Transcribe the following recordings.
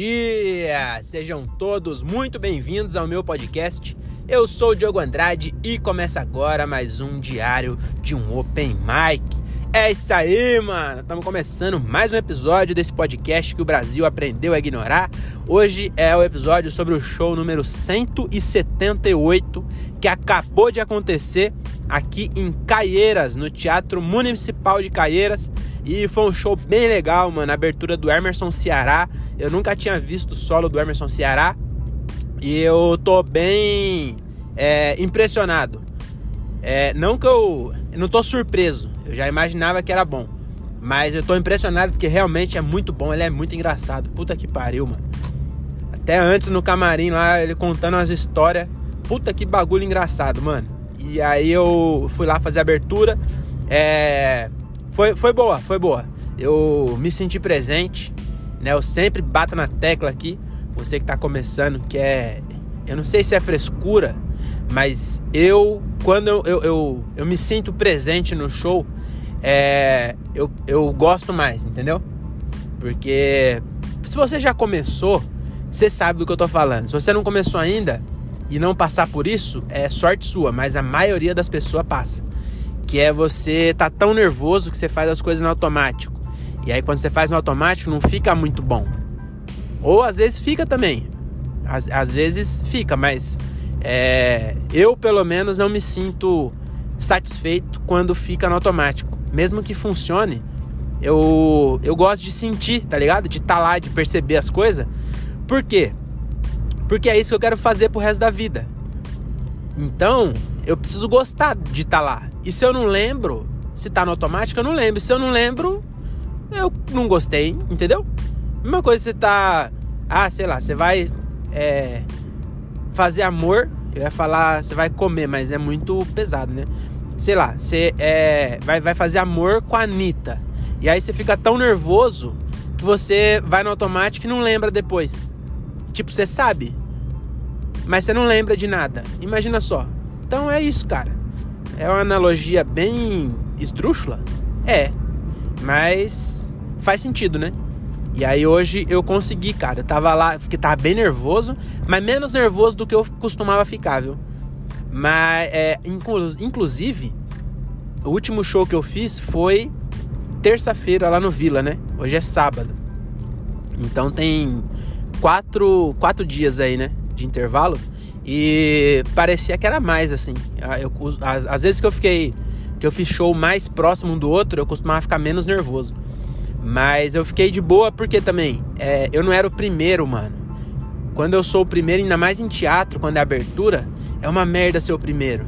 dia! Sejam todos muito bem-vindos ao meu podcast. Eu sou o Diogo Andrade e começa agora mais um diário de um Open Mic. É isso aí, mano! Estamos começando mais um episódio desse podcast que o Brasil aprendeu a ignorar. Hoje é o episódio sobre o show número 178 que acabou de acontecer aqui em Caieiras, no Teatro Municipal de Caieiras. E foi um show bem legal, mano. A abertura do Emerson Ceará. Eu nunca tinha visto o solo do Emerson Ceará. E eu tô bem é, impressionado. É, não que eu, eu não tô surpreso. Eu já imaginava que era bom. Mas eu tô impressionado porque realmente é muito bom. Ele é muito engraçado. Puta que pariu, mano. Até antes no camarim lá, ele contando as histórias. Puta que bagulho engraçado, mano. E aí eu fui lá fazer a abertura. É foi, foi boa, foi boa. Eu me senti presente, né? Eu sempre bato na tecla aqui. Você que tá começando, que é. Eu não sei se é frescura, mas eu, quando eu, eu, eu, eu me sinto presente no show, é, eu, eu gosto mais, entendeu? Porque se você já começou, você sabe do que eu tô falando. Se você não começou ainda e não passar por isso, é sorte sua, mas a maioria das pessoas passa que é você tá tão nervoso que você faz as coisas no automático. E aí quando você faz no automático não fica muito bom. Ou às vezes fica também. Às, às vezes fica, mas é, eu pelo menos não me sinto satisfeito quando fica no automático. Mesmo que funcione, eu, eu gosto de sentir, tá ligado? De estar tá lá, de perceber as coisas. Por quê? Porque é isso que eu quero fazer pro resto da vida. Então, eu preciso gostar de estar tá lá. E se eu não lembro, se tá no automático, eu não lembro. Se eu não lembro, eu não gostei, entendeu? Mesma coisa você tá. Ah, sei lá, você vai é, fazer amor. Eu ia falar, você vai comer, mas é muito pesado, né? Sei lá, você é, vai, vai fazer amor com a Anitta. E aí você fica tão nervoso que você vai no automático e não lembra depois. Tipo, você sabe, mas você não lembra de nada. Imagina só. Então é isso, cara. É uma analogia bem esdrúxula? É. Mas faz sentido, né? E aí hoje eu consegui, cara. Eu tava lá, porque tava bem nervoso, mas menos nervoso do que eu costumava ficar, viu? Mas, é, inclusive, o último show que eu fiz foi terça-feira lá no Vila, né? Hoje é sábado. Então tem quatro, quatro dias aí, né? De intervalo. E parecia que era mais assim. Ah, eu, às, às vezes que eu fiquei. Que eu fiz show mais próximo um do outro, eu costumava ficar menos nervoso. Mas eu fiquei de boa porque também é, eu não era o primeiro, mano. Quando eu sou o primeiro, ainda mais em teatro, quando é abertura, é uma merda ser o primeiro.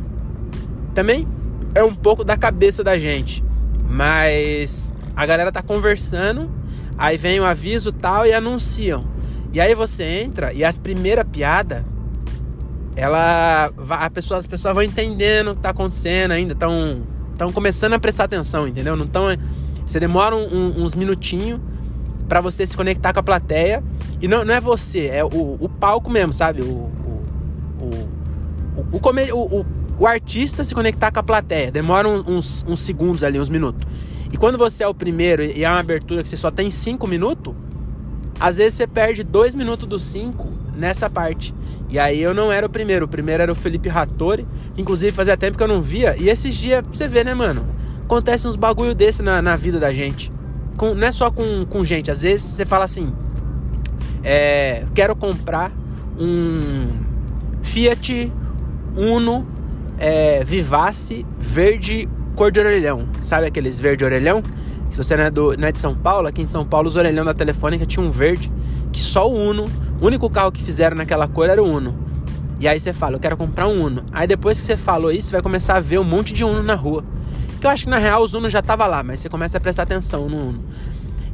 Também é um pouco da cabeça da gente. Mas a galera tá conversando, aí vem o aviso tal e anunciam. E aí você entra e as primeiras piadas ela a pessoa, as pessoas vão entendendo o que tá acontecendo ainda, estão estão começando a prestar atenção, entendeu? Não tão você demora um, um, uns minutinhos para você se conectar com a plateia e não, não é você, é o, o palco mesmo, sabe? O o, o, o, o, o artista se conectar com a plateia. Demora uns, uns segundos ali, uns minutos. E quando você é o primeiro e é uma abertura que você só tem cinco minutos, às vezes você perde dois minutos dos cinco nessa parte. E aí eu não era o primeiro, o primeiro era o Felipe Rattori, que inclusive fazia tempo que eu não via. E esses dias, você vê, né, mano? Acontece uns bagulho desse na, na vida da gente. Com, não é só com, com gente, às vezes você fala assim: é, quero comprar um Fiat Uno é, Vivace verde cor de orelhão. Sabe aqueles verde orelhão? Se você não é, do, não é de São Paulo, aqui em São Paulo os orelhão da telefônica tinha um verde que só o Uno o único carro que fizeram naquela cor era o Uno. E aí você fala, eu quero comprar um Uno. Aí depois que você falou isso, você vai começar a ver um monte de Uno na rua. Que eu acho que na real os Uno já tava lá, mas você começa a prestar atenção no Uno.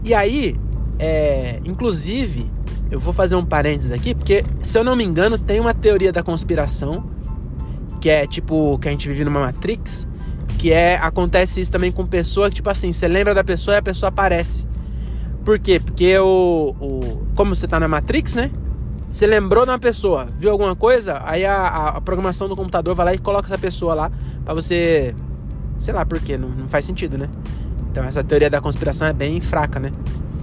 E aí, é, inclusive, eu vou fazer um parênteses aqui, porque se eu não me engano, tem uma teoria da conspiração que é tipo que a gente vive numa Matrix, que é acontece isso também com pessoa que tipo assim, você lembra da pessoa e a pessoa aparece. Por quê? Porque o, o como você tá na Matrix, né? Você lembrou de uma pessoa, viu alguma coisa, aí a, a programação do computador vai lá e coloca essa pessoa lá para você, sei lá por quê, não, não faz sentido, né? Então essa teoria da conspiração é bem fraca, né?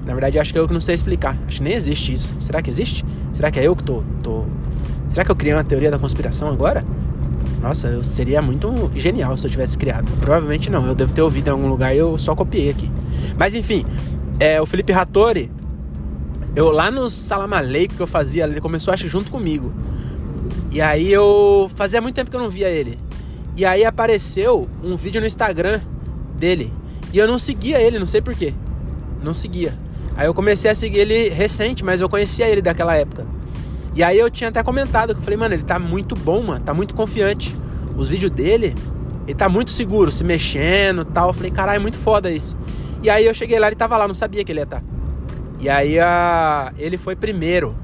Na verdade, acho que eu que não sei explicar. Acho que nem existe isso. Será que existe? Será que é eu que tô, tô. Será que eu criei uma teoria da conspiração agora? Nossa, eu seria muito genial se eu tivesse criado. Provavelmente não. Eu devo ter ouvido em algum lugar e eu só copiei aqui. Mas enfim, é, o Felipe Rattori, eu lá no Salamaleico que eu fazia, ele começou acho junto comigo. E aí eu fazia muito tempo que eu não via ele. E aí apareceu um vídeo no Instagram dele. E eu não seguia ele, não sei porquê. Não seguia. Aí eu comecei a seguir ele recente, mas eu conhecia ele daquela época. E aí eu tinha até comentado que eu falei, mano, ele tá muito bom, mano, tá muito confiante. Os vídeos dele, ele tá muito seguro, se mexendo tal. Eu falei, caralho, é muito foda isso. E aí eu cheguei lá, ele tava lá, não sabia que ele ia estar. Tá. E aí a, ele foi primeiro.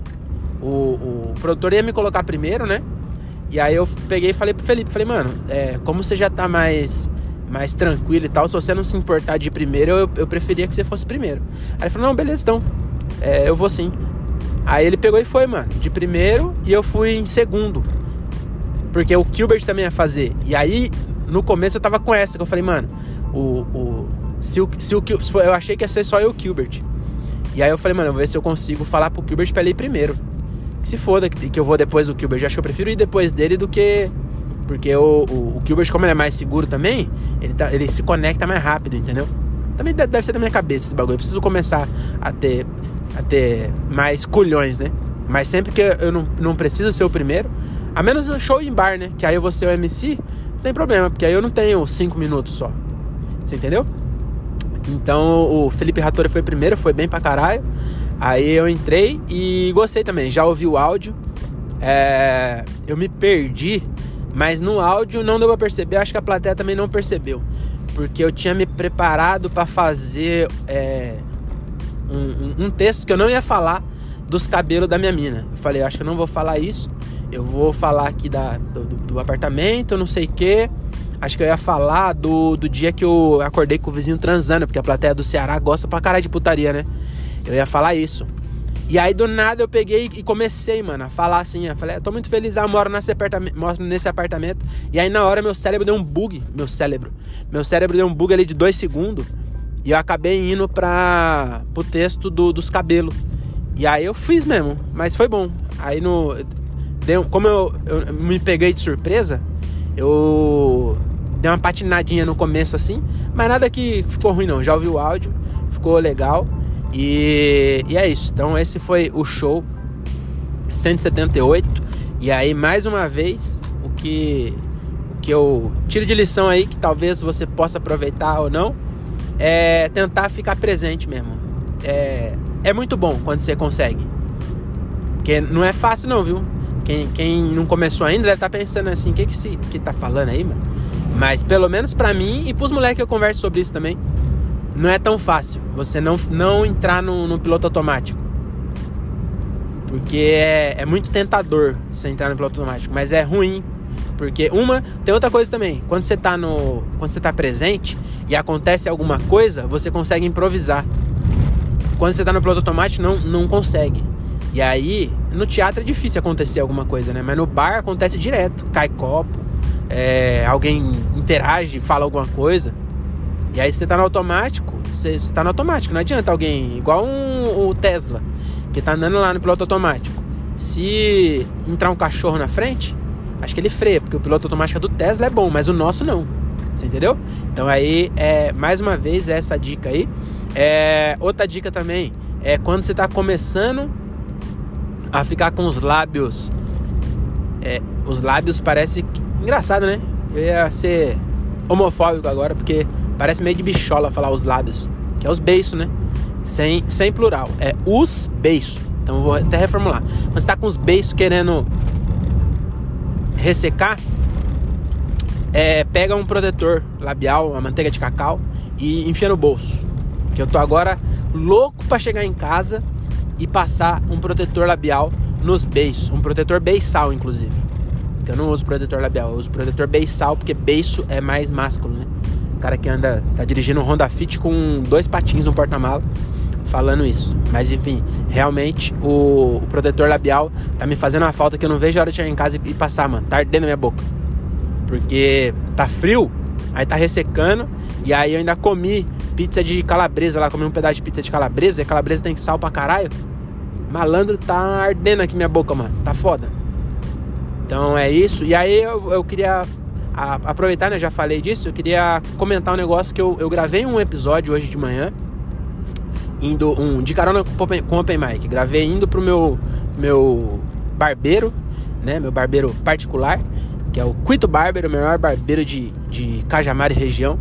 O, o produtor ia me colocar primeiro, né? E aí eu peguei e falei pro Felipe, falei, mano, é, como você já tá mais mais tranquilo e tal, se você não se importar de primeiro, eu, eu preferia que você fosse primeiro. Aí ele falou, não, beleza, então, é, eu vou sim. Aí ele pegou e foi, mano, de primeiro e eu fui em segundo. Porque o Gilbert também ia fazer. E aí, no começo eu tava com essa, que eu falei, mano, o. o se o, se o eu achei que ia ser só eu e o Gilbert. E aí eu falei, mano, eu vou ver se eu consigo falar pro Gilbert pra ele ir primeiro. Que se foda, que, que eu vou depois do Gilbert. Acho que eu prefiro ir depois dele do que porque o, o, o Gilbert, como ele é mais seguro também, ele, tá, ele se conecta mais rápido, entendeu? Também deve ser da minha cabeça esse bagulho. Eu preciso começar a ter, a ter mais culhões, né? Mas sempre que eu não, não preciso ser o primeiro, a menos no show em bar, né? Que aí eu vou ser o MC, não tem problema, porque aí eu não tenho cinco minutos só. Você entendeu? Então o Felipe Rattori foi primeiro, foi bem pra caralho. Aí eu entrei e gostei também. Já ouvi o áudio. É... Eu me perdi mas no áudio não deu pra perceber, acho que a plateia também não percebeu. Porque eu tinha me preparado para fazer é, um, um, um, texto que eu não ia falar dos cabelos da minha mina. Eu falei, acho que eu não vou falar isso. Eu vou falar aqui da, do, do apartamento, não sei o quê. Acho que eu ia falar do, do dia que eu acordei com o vizinho transando, porque a plateia do Ceará gosta pra caralho de putaria, né? Eu ia falar isso. E aí do nada eu peguei e comecei, mano, a falar assim. Eu falei, eu tô muito feliz, eu moro nesse apartamento, moro nesse apartamento. E aí na hora meu cérebro deu um bug. Meu cérebro. Meu cérebro deu um bug ali de dois segundos. E eu acabei indo pra, pro texto do, dos cabelos. E aí eu fiz mesmo, mas foi bom. Aí no. Deu, como eu, eu me peguei de surpresa, eu dei uma patinadinha no começo assim, mas nada que ficou ruim não. Já ouvi o áudio, ficou legal. E, e é isso. Então esse foi o show 178. E aí, mais uma vez, o que, o que eu tiro de lição aí, que talvez você possa aproveitar ou não, é tentar ficar presente mesmo. É, é muito bom quando você consegue. Porque não é fácil não, viu? Quem, quem não começou ainda deve estar tá pensando assim, o que que, se, que tá falando aí, mano? Mas pelo menos para mim e pros moleques que eu converso sobre isso também, não é tão fácil você não, não entrar no, no piloto automático. Porque é, é muito tentador você entrar no piloto automático, mas é ruim. Porque uma, tem outra coisa também. Quando você tá no. Quando você tá presente e acontece alguma coisa, você consegue improvisar. Quando você tá no piloto automático, não, não consegue. E aí, no teatro é difícil acontecer alguma coisa, né? Mas no bar acontece direto. Cai copo, é, alguém interage, fala alguma coisa. E aí você tá no automático, você, você tá no automático, não adianta alguém, igual um, o Tesla, que tá andando lá no piloto automático. Se entrar um cachorro na frente, acho que ele freia, porque o piloto automático do Tesla é bom, mas o nosso não. Você entendeu? Então aí, é, mais uma vez, essa dica aí. É, outra dica também é quando você tá começando a ficar com os lábios. É, os lábios parece. Que, engraçado, né? Eu ia ser homofóbico agora, porque Parece meio de bichola falar os lábios, que é os beiços, né? Sem, sem plural, é os beiços. Então eu vou até reformular. Quando você tá com os beiços querendo ressecar, é, pega um protetor labial, uma manteiga de cacau e enfia no bolso. Que eu tô agora louco para chegar em casa e passar um protetor labial nos beiços, um protetor beiçal inclusive. Porque eu não uso protetor labial, eu uso protetor beiçal porque beiço é mais másculo, né? cara que anda, tá dirigindo um Honda Fit com dois patins no porta-mala, falando isso. Mas enfim, realmente o, o, protetor labial tá me fazendo uma falta que eu não vejo a hora de chegar em casa e, e passar, mano. Tá ardendo minha boca. Porque tá frio, aí tá ressecando, e aí eu ainda comi pizza de calabresa lá, comi um pedaço de pizza de calabresa, e calabresa tem sal pra caralho. Malandro, tá ardendo aqui minha boca, mano. Tá foda. Então é isso. E aí eu, eu queria a, aproveitar, né? Já falei disso. Eu queria comentar um negócio que eu, eu gravei um episódio hoje de manhã. Indo um de carona com, com Open Mic. Gravei indo pro meu, meu barbeiro, né? Meu barbeiro particular, que é o Quito Barber, o melhor barbeiro de, de Cajamar e região.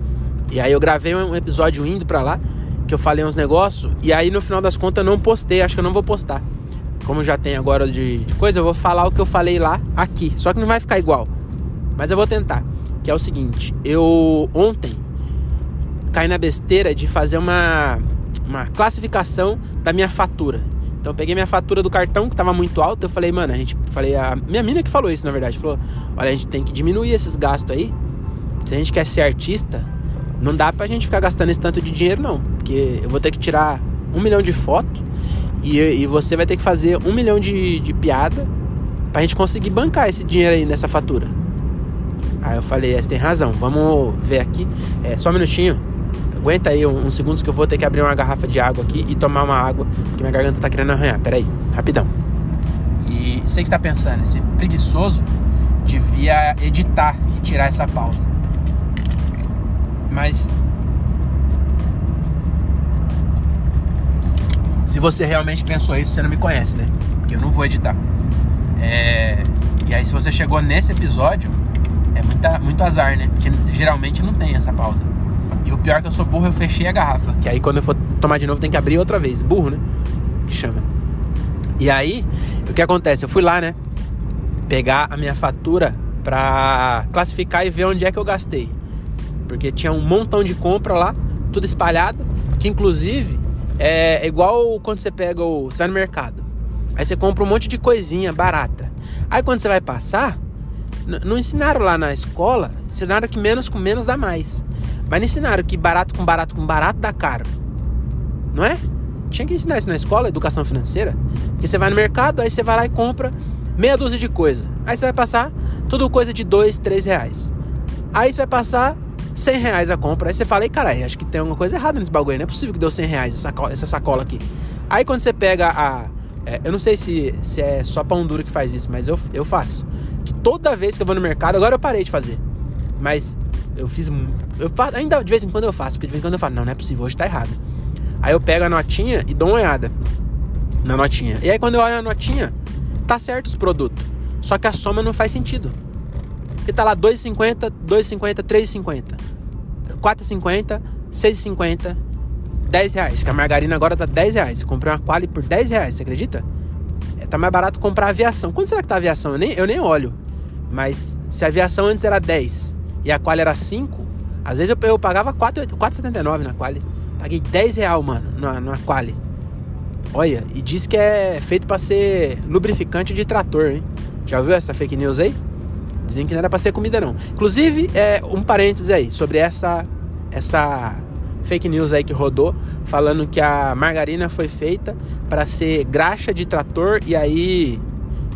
E aí eu gravei um episódio indo pra lá, que eu falei uns negócios. E aí no final das contas eu não postei, acho que eu não vou postar. Como já tem agora de, de coisa, eu vou falar o que eu falei lá aqui. Só que não vai ficar igual. Mas eu vou tentar. Que é o seguinte, eu ontem caí na besteira de fazer uma, uma classificação da minha fatura. Então eu peguei minha fatura do cartão que tava muito alta, eu falei, mano, a gente falei a minha mina que falou isso, na verdade, falou: "Olha, a gente tem que diminuir esses gastos aí. Se a gente quer ser artista, não dá pra gente ficar gastando esse tanto de dinheiro não, porque eu vou ter que tirar um milhão de fotos e, e você vai ter que fazer um milhão de, de piada pra gente conseguir bancar esse dinheiro aí nessa fatura. Aí eu falei, é, você tem razão, vamos ver aqui. É, só um minutinho. Aguenta aí uns segundos que eu vou ter que abrir uma garrafa de água aqui e tomar uma água, porque minha garganta tá querendo arranhar. Pera aí, rapidão. E sei que você tá pensando, esse preguiçoso devia editar e tirar essa pausa. Mas se você realmente pensou isso, você não me conhece, né? Porque eu não vou editar. É... E aí, se você chegou nesse episódio, é muita, muito azar, né? Porque geralmente não tem essa pausa. E o pior é que eu sou burro, eu fechei a garrafa. Que aí quando eu for tomar de novo tem que abrir outra vez. Burro, né? Que chama. E aí, o que acontece? Eu fui lá, né? Pegar a minha fatura pra classificar e ver onde é que eu gastei. Porque tinha um montão de compra lá, tudo espalhado. Que inclusive é igual quando você pega o. Você vai no mercado. Aí você compra um monte de coisinha barata. Aí quando você vai passar, não ensinaram lá na escola, ensinaram que menos com menos dá mais. Mas não ensinaram que barato com barato com barato dá caro. Não é? Tinha que ensinar isso na escola, educação financeira. Porque você vai no mercado, aí você vai lá e compra meia dúzia de coisa. Aí você vai passar tudo coisa de dois, três reais. Aí você vai passar 100 reais a compra. Aí você fala, ei, caralho, acho que tem alguma coisa errada nesse bagulho. Não é possível que deu 100 reais essa sacola, essa sacola aqui. Aí quando você pega a. É, eu não sei se, se é só pão duro que faz isso, mas eu, eu faço toda vez que eu vou no mercado, agora eu parei de fazer. Mas eu fiz. Eu faço, ainda de vez em quando eu faço, porque de vez em quando eu falo, não, não é possível, hoje tá errado. Aí eu pego a notinha e dou uma olhada na notinha. E aí quando eu olho a notinha, tá certo os produtos. Só que a soma não faz sentido. Porque tá lá 2,50, 2,50, 3,50, 4,50, 6,50, 10 reais. Que a margarina agora tá 10 reais. Eu comprei uma quali por 10 reais, você acredita? É, tá mais barato comprar aviação. Quanto será que tá a aviação? Eu nem, eu nem olho. Mas se a aviação antes era 10 e a quali era 5, às vezes eu, eu pagava 4,79 na quali. Paguei 10 real, mano, na, na quali. Olha, e diz que é feito para ser lubrificante de trator, hein? Já viu essa fake news aí? Dizem que não era pra ser comida, não. Inclusive, é, um parênteses aí sobre essa, essa fake news aí que rodou, falando que a margarina foi feita para ser graxa de trator e aí.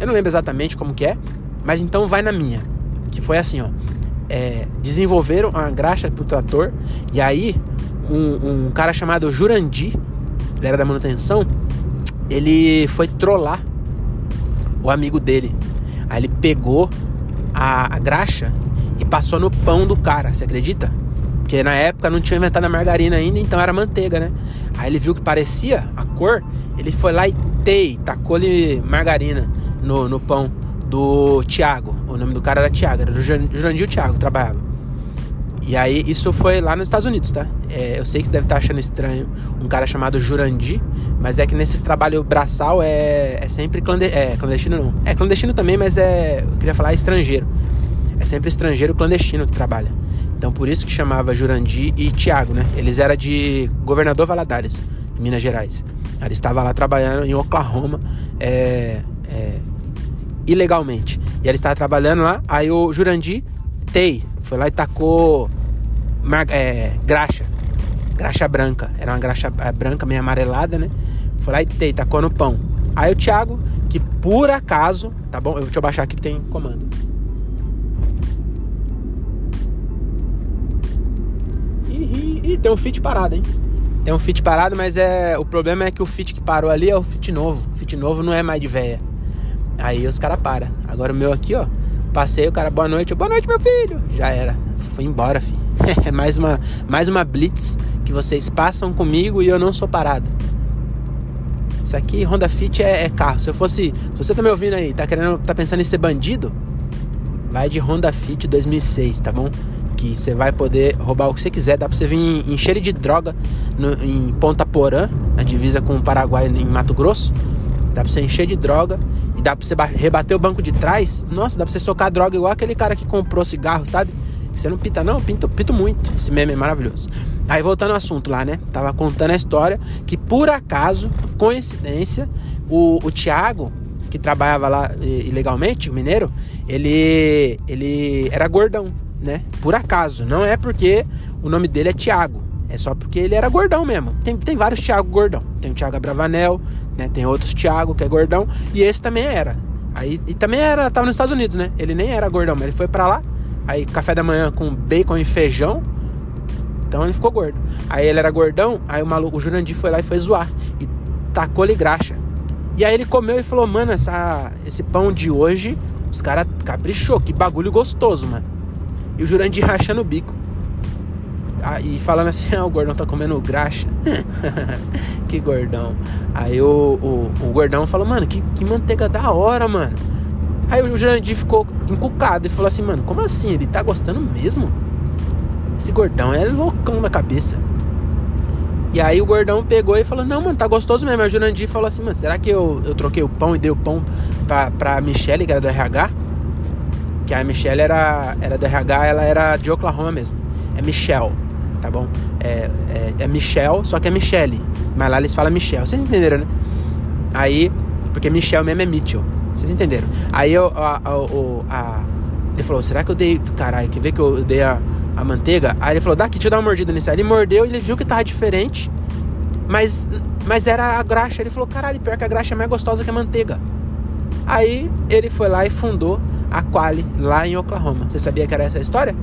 Eu não lembro exatamente como que é, mas então vai na minha. Que foi assim, ó. É, desenvolveram a graxa pro trator. E aí, um, um cara chamado Jurandi, ele era da manutenção, ele foi trollar o amigo dele. Aí ele pegou a, a graxa e passou no pão do cara, você acredita? Porque na época não tinha inventado a margarina ainda, então era manteiga, né? Aí ele viu que parecia a cor, ele foi lá e tei, tacou-lhe margarina no, no pão do Tiago. O nome do cara era Tiago, era do Jurandir Tiago, trabalhava. E aí, isso foi lá nos Estados Unidos, tá? É, eu sei que você deve estar achando estranho um cara chamado Jurandir, mas é que nesses trabalhos braçal é, é sempre clando, é, clandestino, não. É clandestino também, mas é. Eu queria falar estrangeiro. É sempre estrangeiro clandestino que trabalha. Então por isso que chamava Jurandir e Tiago, né? Eles eram de Governador Valadares, Minas Gerais. Ele estava lá trabalhando em Oklahoma. É, é, ilegalmente. E ele estava trabalhando lá, aí o Jurandir Tei foi lá e tacou é, graxa, graxa branca. Era uma graxa é, branca, meio amarelada, né? Foi lá e Tei, tacou no pão. Aí o Thiago, que por acaso, tá bom? Eu, deixa eu baixar aqui que tem comando. Ih, tem um Fit parado, hein? Tem um Fit parado, mas é o problema é que o Fit que parou ali é o Fit novo. O Fit novo não é mais de véia. Aí os caras param. Agora o meu aqui, ó. Passei, o cara, boa noite. Boa noite, meu filho. Já era. Fui embora, filho. É mais uma, mais uma blitz que vocês passam comigo e eu não sou parado. Isso aqui, Honda Fit é, é, carro. Se eu fosse. Se você tá me ouvindo aí, tá querendo. tá pensando em ser bandido? Vai de Honda Fit 2006, tá bom? Que você vai poder roubar o que você quiser. Dá pra você vir encher de droga no, em Ponta Porã, na divisa com o Paraguai em Mato Grosso. Dá pra você encher de droga e dá pra você rebater o banco de trás. Nossa, dá pra você socar droga igual aquele cara que comprou cigarro, sabe? Você não pinta, não? Pinto, pinto muito. Esse meme é maravilhoso. Aí voltando ao assunto lá, né? Tava contando a história que por acaso, coincidência, o, o Thiago, que trabalhava lá ilegalmente, o mineiro, ele, ele era gordão, né? Por acaso. Não é porque o nome dele é Thiago. É só porque ele era gordão mesmo. Tem, tem vários Thiago gordão. Tem o Thiago Abravanel, né? Tem outros Thiago que é gordão. E esse também era. Aí, e também era, tava nos Estados Unidos, né? Ele nem era gordão, mas ele foi para lá Aí café da manhã com bacon e feijão. Então ele ficou gordo. Aí ele era gordão, aí o maluco, o Jurandir foi lá e foi zoar. E tacou-lhe graxa. E aí ele comeu e falou, mano, essa, esse pão de hoje, os caras caprichou, que bagulho gostoso, mano. E o Jurandir rachando o bico. Ah, e falando assim, ah, o gordão tá comendo graxa. que gordão. Aí o, o, o, gordão falou, mano, que, que manteiga da hora, mano. Aí o Jurandir ficou encucado e falou assim, mano, como assim? Ele tá gostando mesmo? Esse gordão é loucão da cabeça. E aí o gordão pegou e falou, não, mano, tá gostoso mesmo. Aí o Jurandir falou assim, mano, será que eu, eu troquei o pão e dei o pão pra, pra Michelle, que era do RH? Que a Michelle era, era do RH, ela era de Oklahoma mesmo. É Michelle, tá bom? É, é, é Michelle, só que é Michelle. Mas lá eles falam Michelle. Vocês entenderam, né? Aí, porque Michelle mesmo é Mitchell. Vocês entenderam? Aí eu, a, a, a, ele falou: será que eu dei. Caralho, quer ver que eu dei a, a manteiga? Aí ele falou: dá aqui, deixa eu dar uma mordida nisso. Aí ele mordeu e ele viu que tava diferente. Mas, mas era a graxa. Ele falou: caralho, pior que a graxa é mais gostosa que a manteiga. Aí ele foi lá e fundou a Quali lá em Oklahoma. Você sabia que era essa a história?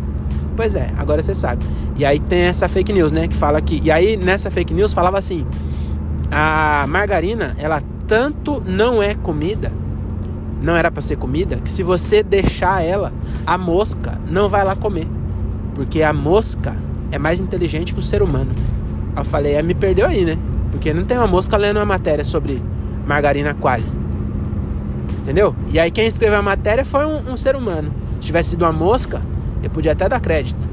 Pois é, agora você sabe. E aí tem essa fake news, né? Que fala que. E aí nessa fake news falava assim: a margarina, ela tanto não é comida não era para ser comida, que se você deixar ela, a mosca não vai lá comer. Porque a mosca é mais inteligente que o ser humano. Eu falei, é, me perdeu aí, né? Porque não tem uma mosca lendo uma matéria sobre margarina quali. Entendeu? E aí quem escreveu a matéria foi um, um ser humano. Se tivesse sido uma mosca, eu podia até dar crédito.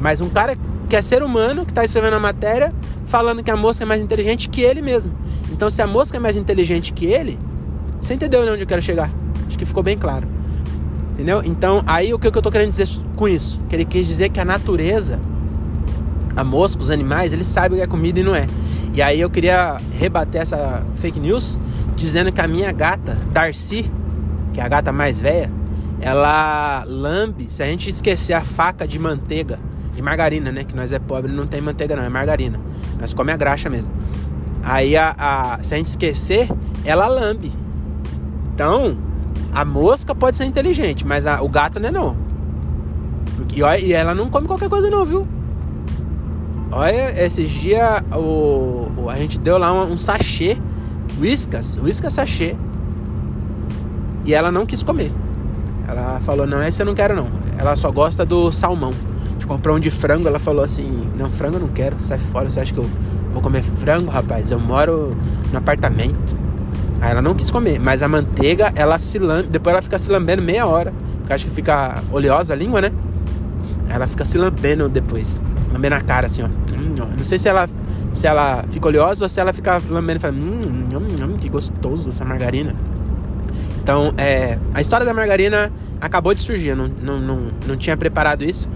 Mas um cara que é ser humano, que está escrevendo a matéria, falando que a mosca é mais inteligente que ele mesmo. Então, se a mosca é mais inteligente que ele, você entendeu onde eu quero chegar? Acho que ficou bem claro. Entendeu? Então, aí o que eu tô querendo dizer com isso? Que ele quis dizer que a natureza, a mosca, os animais, eles sabem o que é comida e não é. E aí eu queria rebater essa fake news dizendo que a minha gata, Darcy, que é a gata mais velha, ela lambe, se a gente esquecer a faca de manteiga, de margarina, né? Que nós é pobre, não tem manteiga não, é margarina. Nós come a graxa mesmo. Aí a, a, se a gente esquecer, ela lambe. Então, a mosca pode ser inteligente, mas a, o gato não é não. Porque, e, e ela não come qualquer coisa não, viu? Olha, esses dias o, o, a gente deu lá um, um sachê, whiskas, whiskas sachê. E ela não quis comer. Ela falou, não, esse eu não quero não. Ela só gosta do salmão. A gente comprou um de frango, ela falou assim, não, frango eu não quero, sai fora, você acha que eu vou comer frango, rapaz? Eu moro no apartamento. Aí ela não quis comer, mas a manteiga, ela se lambe, depois ela fica se lambendo meia hora, porque acho que fica oleosa a língua, né? Ela fica se lambendo depois, lambendo a cara assim, ó. Hum, não sei se ela se ela fica oleosa ou se ela fica lambendo e fala, hum, hum, hum, que gostoso essa margarina. Então, é, a história da margarina acabou de surgir, eu não, não, não, não tinha preparado isso.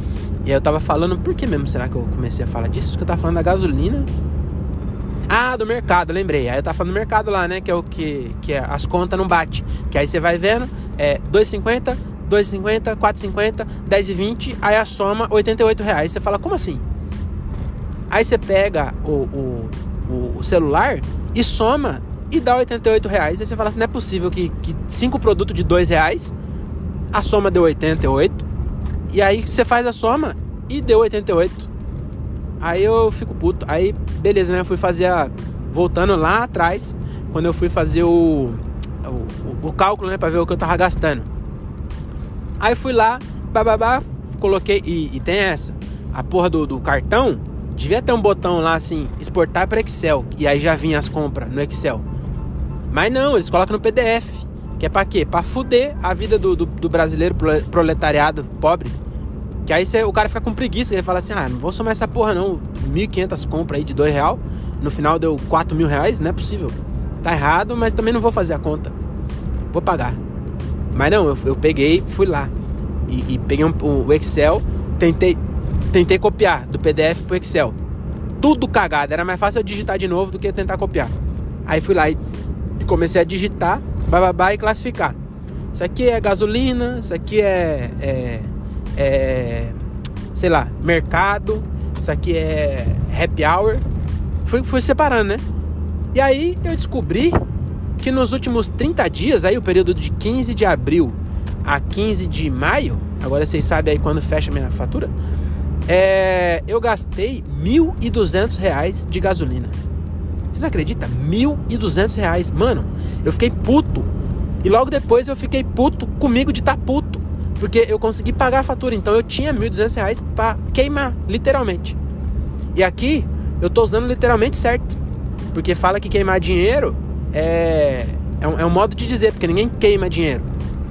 E aí eu tava falando, por que mesmo será que eu comecei a falar disso? Porque eu tava falando da gasolina ah, do mercado, lembrei. Aí eu tava falando do mercado lá, né? Que é o que, que é, as contas não bate. Que aí você vai vendo, é 2,50, 2,50, 4,50, 10,20, aí a soma 88 reais. Você fala, como assim? Aí você pega o, o, o, celular e soma e dá 88 reais. Aí você fala assim, não é possível que, que cinco produtos de 2 reais, a soma deu 88. E aí você faz a soma e deu 88. Aí eu fico puto. Aí, beleza, né? Eu fui fazer a. Voltando lá atrás, quando eu fui fazer o. O, o cálculo, né? Pra ver o que eu tava gastando. Aí fui lá, bababá, coloquei. E, e tem essa. A porra do, do cartão devia ter um botão lá assim, exportar para Excel. E aí já vinha as compras no Excel. Mas não, eles colocam no PDF. Que é pra quê? Pra fuder a vida do, do, do brasileiro proletariado pobre. Que aí cê, o cara fica com preguiça. Ele fala assim: ah, não vou somar essa porra não. 1.500 compras aí de 2 real. No final deu 4 mil reais. Não é possível. Tá errado, mas também não vou fazer a conta. Vou pagar. Mas não, eu, eu peguei, fui lá. E, e peguei um, o Excel. Tentei, tentei copiar do PDF pro Excel. Tudo cagado. Era mais fácil eu digitar de novo do que tentar copiar. Aí fui lá e comecei a digitar, bababá e classificar. Isso aqui é gasolina, isso aqui é, é, é sei lá, mercado, isso aqui é happy hour. Fui, fui separando, né? E aí eu descobri que nos últimos 30 dias, aí o período de 15 de abril a 15 de maio, agora vocês sabem aí quando fecha minha fatura, é, eu gastei R$ 1.200 de gasolina. Vocês acreditam? R$ 1.200. Mano, eu fiquei puto. E logo depois eu fiquei puto comigo de estar tá puto. Porque eu consegui pagar a fatura. Então eu tinha R$ 1.200 para queimar, literalmente. E aqui eu tô usando literalmente certo. Porque fala que queimar dinheiro é, é, um, é um modo de dizer, porque ninguém queima dinheiro.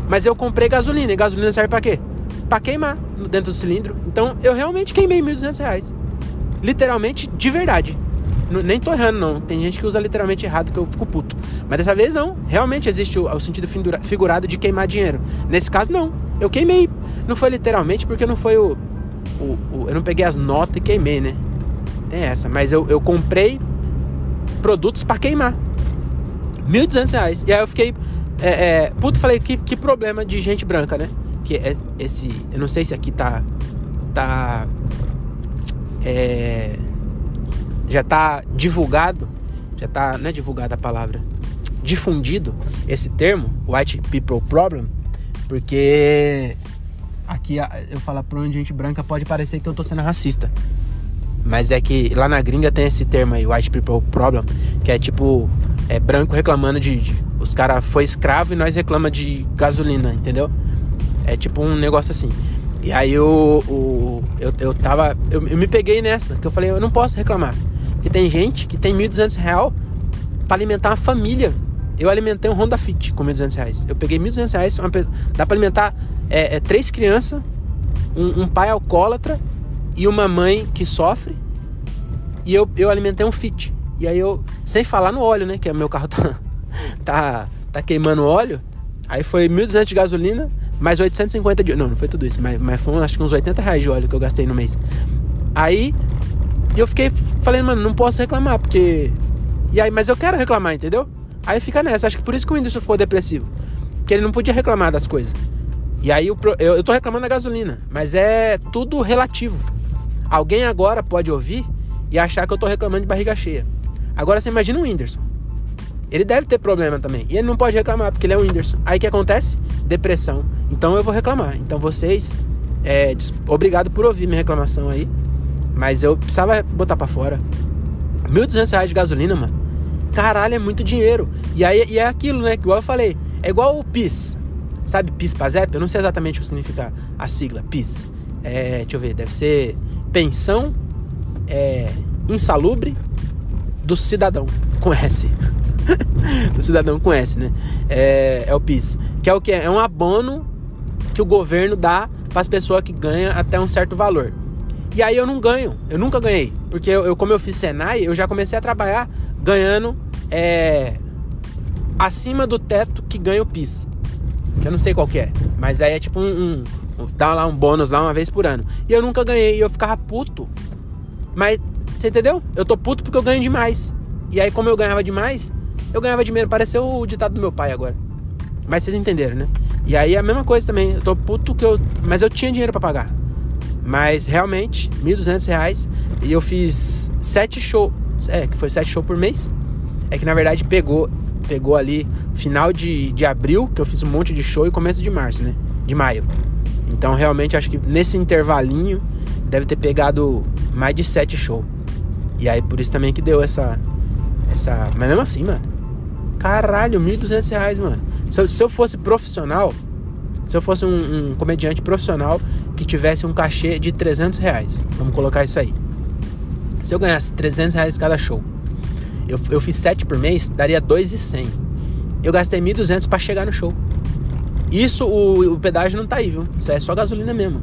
Mas eu comprei gasolina. E gasolina serve para quê? Para queimar dentro do cilindro. Então eu realmente queimei R$ 1.200. Literalmente, de verdade. Nem tô errando, não. Tem gente que usa literalmente errado que eu fico puto. Mas dessa vez não. Realmente existe o, o sentido figurado de queimar dinheiro. Nesse caso, não. Eu queimei. Não foi literalmente porque não foi o. o, o eu não peguei as notas e queimei, né? Tem essa. Mas eu, eu comprei produtos para queimar. R$ 1.200. E aí eu fiquei. É, é, puto, falei que, que problema de gente branca, né? Que é esse. Eu não sei se aqui tá. Tá. É já está divulgado, já está, não é divulgada a palavra, difundido esse termo, White People Problem, porque aqui eu falar pra onde gente branca pode parecer que eu tô sendo racista. Mas é que lá na gringa tem esse termo aí, White People Problem, que é tipo, é branco reclamando de. de os caras foi escravo e nós reclama de gasolina, entendeu? É tipo um negócio assim. E aí eu, eu, eu, eu tava. Eu, eu me peguei nessa, que eu falei, eu não posso reclamar. Que tem gente que tem 1.200 real para alimentar uma família. Eu alimentei um Honda Fit com 1.200 reais. Eu peguei 1.200 reais, uma, dá para alimentar é, é, três crianças, um, um, pai alcoólatra e uma mãe que sofre. E eu, eu alimentei um Fit. E aí eu, sem falar no óleo, né? Que meu carro tá, tá, tá queimando óleo. Aí foi 1.200 de gasolina, mais 850 de. Não, não foi tudo isso, mas, mas foi acho que uns 80 reais de óleo que eu gastei no mês. Aí eu fiquei falando, mano, não posso reclamar, porque. E aí, mas eu quero reclamar, entendeu? Aí fica nessa. Acho que por isso que o Whindersson ficou depressivo. Porque ele não podia reclamar das coisas. E aí eu, eu, eu tô reclamando da gasolina. Mas é tudo relativo. Alguém agora pode ouvir e achar que eu tô reclamando de barriga cheia. Agora você imagina o Whindersson. Ele deve ter problema também. E ele não pode reclamar, porque ele é o Whindersson. Aí o que acontece? Depressão. Então eu vou reclamar. Então vocês, é, obrigado por ouvir minha reclamação aí. Mas eu precisava botar para fora. 1.200 reais de gasolina, mano. Caralho, é muito dinheiro. E aí e é aquilo, né? Igual eu falei. É igual o PIS. Sabe PIS PASEP? Eu não sei exatamente o que significa a sigla PIS. É, deixa eu ver, deve ser pensão é, insalubre do cidadão com S. do cidadão S, né? É, é o PIS. Que é o que? É um abono que o governo dá para as pessoas que ganham até um certo valor. E aí eu não ganho, eu nunca ganhei. Porque eu, eu como eu fiz Senai, eu já comecei a trabalhar ganhando é, acima do teto que ganha o PIS. Que eu não sei qual é. Mas aí é tipo um, um. Dá lá um bônus lá uma vez por ano. E eu nunca ganhei. E eu ficava puto. Mas, você entendeu? Eu tô puto porque eu ganho demais. E aí, como eu ganhava demais, eu ganhava dinheiro. Pareceu o ditado do meu pai agora. Mas vocês entenderam, né? E aí a mesma coisa também. Eu tô puto que eu. Mas eu tinha dinheiro para pagar. Mas realmente, R$ 1.200 e eu fiz sete shows. É, que foi sete shows por mês. É que na verdade pegou pegou ali final de, de abril, que eu fiz um monte de show, e começo de março, né? De maio. Então realmente acho que nesse intervalinho deve ter pegado mais de sete shows. E aí por isso também que deu essa. essa mas mesmo assim, mano. Caralho, 1.200 reais, mano. Se eu, se eu fosse profissional, se eu fosse um, um, comediante profissional que tivesse um cachê de 300 reais, vamos colocar isso aí. Se eu ganhasse 300 reais cada show, eu, eu fiz 7 por mês, daria 2,100. Eu gastei 1.200 para chegar no show. Isso, o, o pedágio não tá aí, viu? Isso é só gasolina mesmo.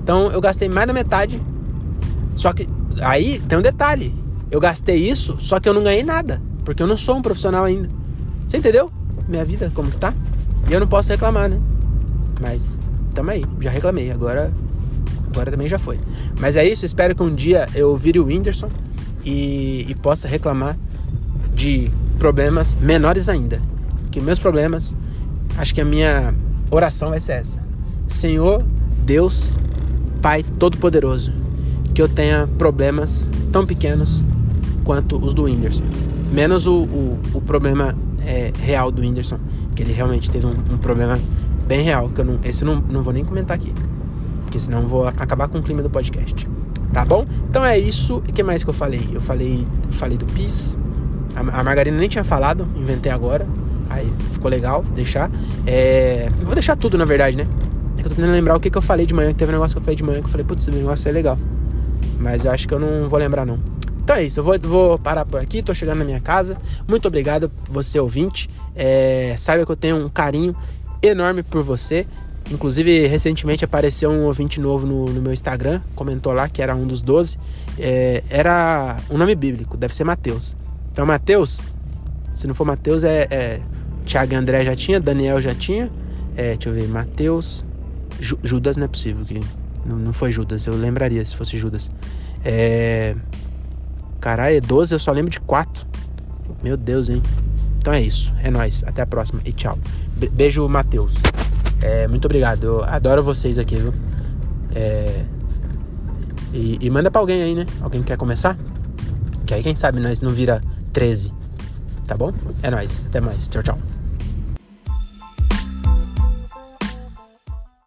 Então eu gastei mais da metade. Só que aí tem um detalhe. Eu gastei isso, só que eu não ganhei nada. Porque eu não sou um profissional ainda. Você entendeu? Minha vida, como tá? E eu não posso reclamar, né? Mas tamo aí, já reclamei. Agora, agora também já foi. Mas é isso, espero que um dia eu vire o Whindersson e, e possa reclamar de problemas menores ainda. Que meus problemas, acho que a minha oração vai ser essa. Senhor Deus, Pai Todo-Poderoso, que eu tenha problemas tão pequenos quanto os do Whindersson. Menos o, o, o problema é, real do Whindersson, que ele realmente teve um, um problema bem real, que eu não, esse não, não vou nem comentar aqui, porque senão vou acabar com o clima do podcast. Tá bom? Então é isso. O que mais que eu falei? Eu falei, falei do PIS. A, a Margarina nem tinha falado, inventei agora. Aí ficou legal deixar. É, vou deixar tudo, na verdade, né? É que eu tô tentando lembrar o que, que eu falei de manhã, que teve um negócio que eu falei de manhã que eu falei, putz, esse negócio é legal. Mas eu acho que eu não vou lembrar, não. Então é isso, eu vou, vou parar por aqui, tô chegando na minha casa. Muito obrigado, você ouvinte. É, saiba que eu tenho um carinho enorme por você. Inclusive, recentemente apareceu um ouvinte novo no, no meu Instagram, comentou lá que era um dos 12. É, era um nome bíblico, deve ser Mateus. Então, Mateus, se não for Mateus, é, é Tiago e André já tinha, Daniel já tinha. É, deixa eu ver, Mateus. Ju, Judas não é possível que. Não, não foi Judas, eu lembraria se fosse Judas. É. Caralho, é 12, eu só lembro de 4. Meu Deus, hein? Então é isso. É nóis. Até a próxima e tchau. Be beijo, Matheus. É, muito obrigado. Eu adoro vocês aqui, viu? É, e, e, manda pra alguém aí, né? Alguém quer começar? Que aí, quem sabe, nós não vira 13. Tá bom? É nóis. Até mais. Tchau, tchau.